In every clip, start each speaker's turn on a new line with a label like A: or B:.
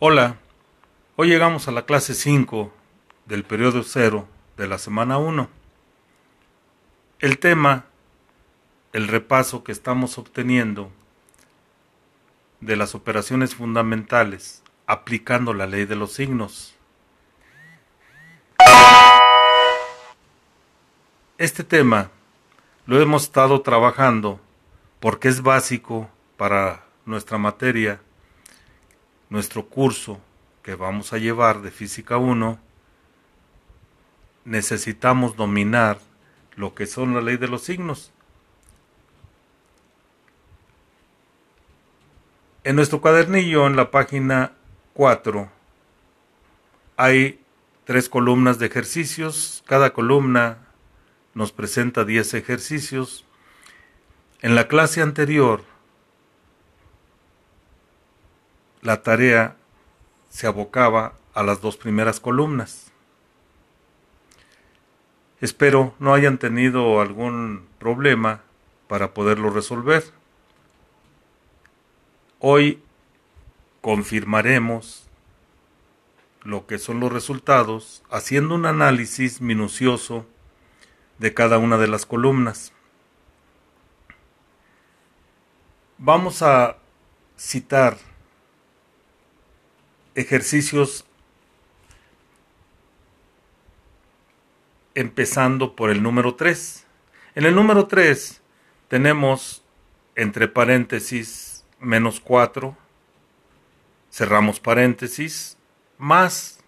A: Hola, hoy llegamos a la clase 5 del periodo 0 de la semana 1. El tema, el repaso que estamos obteniendo de las operaciones fundamentales aplicando la ley de los signos. Este tema lo hemos estado trabajando porque es básico para nuestra materia nuestro curso que vamos a llevar de Física 1, necesitamos dominar lo que son la ley de los signos. En nuestro cuadernillo, en la página 4, hay tres columnas de ejercicios. Cada columna nos presenta 10 ejercicios. En la clase anterior la tarea se abocaba a las dos primeras columnas. Espero no hayan tenido algún problema para poderlo resolver. Hoy confirmaremos lo que son los resultados haciendo un análisis minucioso de cada una de las columnas. Vamos a citar ejercicios empezando por el número 3. En el número 3 tenemos entre paréntesis menos 4, cerramos paréntesis, más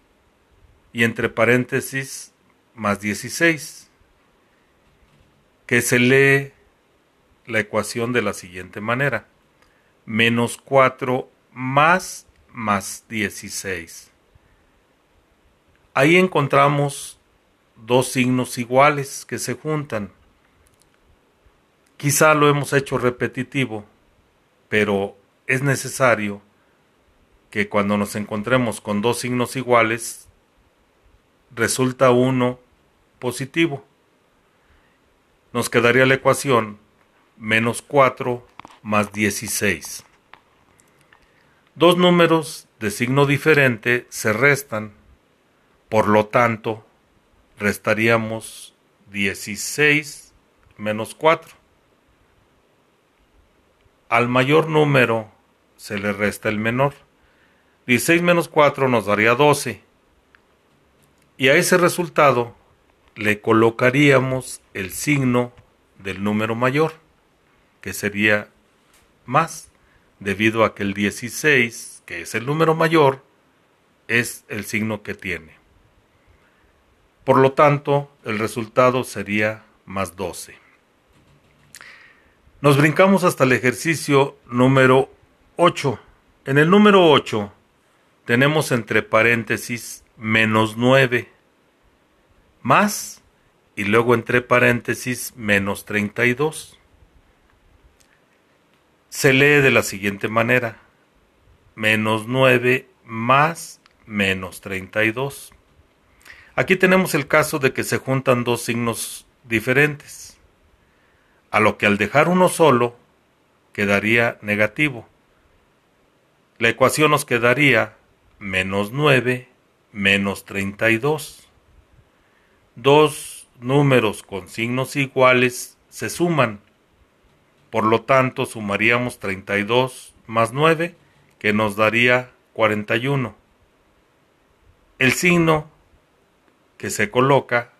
A: y entre paréntesis más 16, que se lee la ecuación de la siguiente manera. Menos 4 más más 16. Ahí encontramos dos signos iguales que se juntan. Quizá lo hemos hecho repetitivo, pero es necesario que cuando nos encontremos con dos signos iguales, resulta uno positivo. Nos quedaría la ecuación menos 4 más 16. Dos números de signo diferente se restan, por lo tanto, restaríamos 16 menos 4. Al mayor número se le resta el menor. 16 menos 4 nos daría 12. Y a ese resultado le colocaríamos el signo del número mayor, que sería más debido a que el 16, que es el número mayor, es el signo que tiene. Por lo tanto, el resultado sería más 12. Nos brincamos hasta el ejercicio número 8. En el número 8 tenemos entre paréntesis menos 9 más y luego entre paréntesis menos 32 se lee de la siguiente manera. Menos 9 más menos 32. Aquí tenemos el caso de que se juntan dos signos diferentes, a lo que al dejar uno solo quedaría negativo. La ecuación nos quedaría menos 9 menos 32. Dos números con signos iguales se suman por lo tanto, sumaríamos 32 más 9, que nos daría 41. El signo que se coloca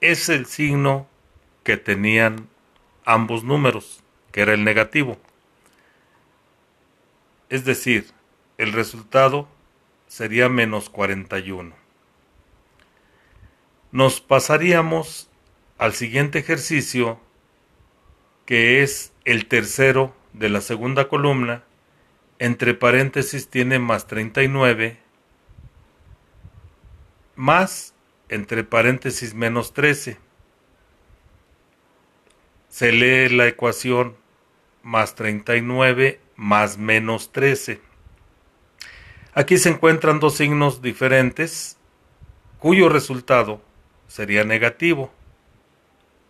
A: es el signo que tenían ambos números, que era el negativo. Es decir, el resultado sería menos 41. Nos pasaríamos al siguiente ejercicio, que es el tercero de la segunda columna, entre paréntesis tiene más 39, más entre paréntesis menos 13. Se lee la ecuación más 39 más menos 13. Aquí se encuentran dos signos diferentes cuyo resultado sería negativo,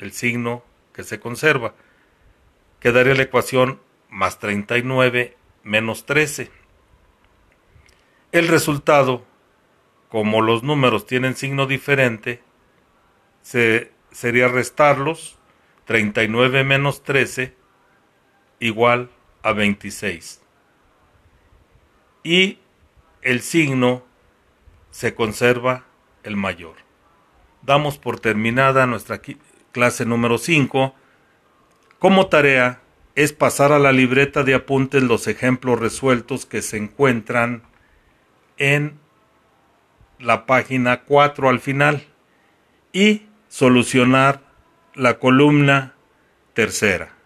A: el signo que se conserva quedaría la ecuación más 39 menos 13. El resultado, como los números tienen signo diferente, se, sería restarlos 39 menos 13 igual a 26. Y el signo se conserva el mayor. Damos por terminada nuestra clase número 5. Como tarea es pasar a la libreta de apuntes los ejemplos resueltos que se encuentran en la página 4 al final y solucionar la columna tercera.